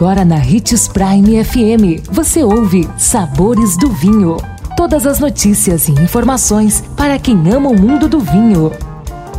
Agora na Ritz Prime FM, você ouve Sabores do Vinho. Todas as notícias e informações para quem ama o mundo do vinho.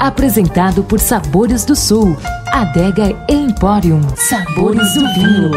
Apresentado por Sabores do Sul, Adega Emporium. Sabores do Vinho.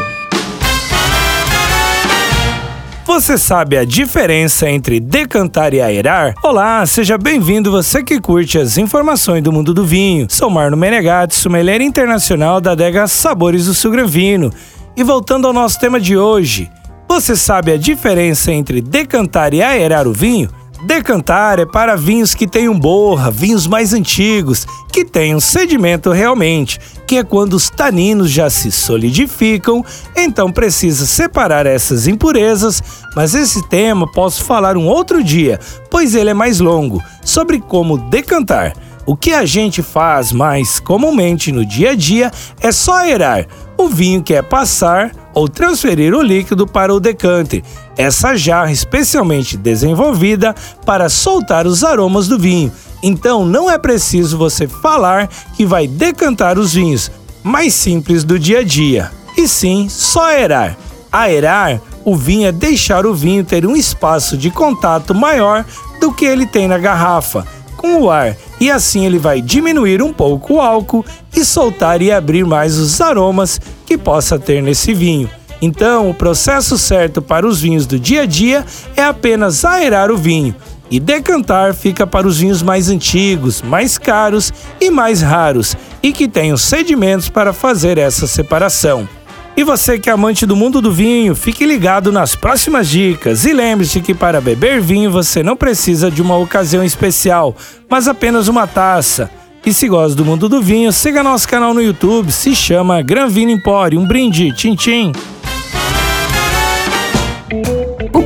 Você sabe a diferença entre decantar e aerar? Olá, seja bem-vindo você que curte as informações do mundo do vinho. Sou Marno Menegatti, sommelier internacional da adega Sabores do Sul Gran Vino. E voltando ao nosso tema de hoje, você sabe a diferença entre decantar e aerar o vinho? Decantar é para vinhos que tenham borra, vinhos mais antigos, que tenham sedimento realmente, que é quando os taninos já se solidificam, então precisa separar essas impurezas, mas esse tema posso falar um outro dia, pois ele é mais longo, sobre como decantar. O que a gente faz mais comumente no dia a dia é só aerar. O vinho quer passar ou transferir o líquido para o decante, essa jarra especialmente desenvolvida para soltar os aromas do vinho. Então não é preciso você falar que vai decantar os vinhos mais simples do dia a dia, e sim só aerar. Aerar o vinho é deixar o vinho ter um espaço de contato maior do que ele tem na garrafa com o ar e assim ele vai diminuir um pouco o álcool e soltar e abrir mais os aromas que possa ter nesse vinho. Então, o processo certo para os vinhos do dia a dia é apenas aerar o vinho, e decantar fica para os vinhos mais antigos, mais caros e mais raros, e que tenham sedimentos para fazer essa separação. E você que é amante do mundo do vinho, fique ligado nas próximas dicas e lembre-se que para beber vinho você não precisa de uma ocasião especial, mas apenas uma taça. E se gosta do mundo do vinho, siga nosso canal no YouTube, se chama Gran Vino Empório. Um brinde, tchim tchim!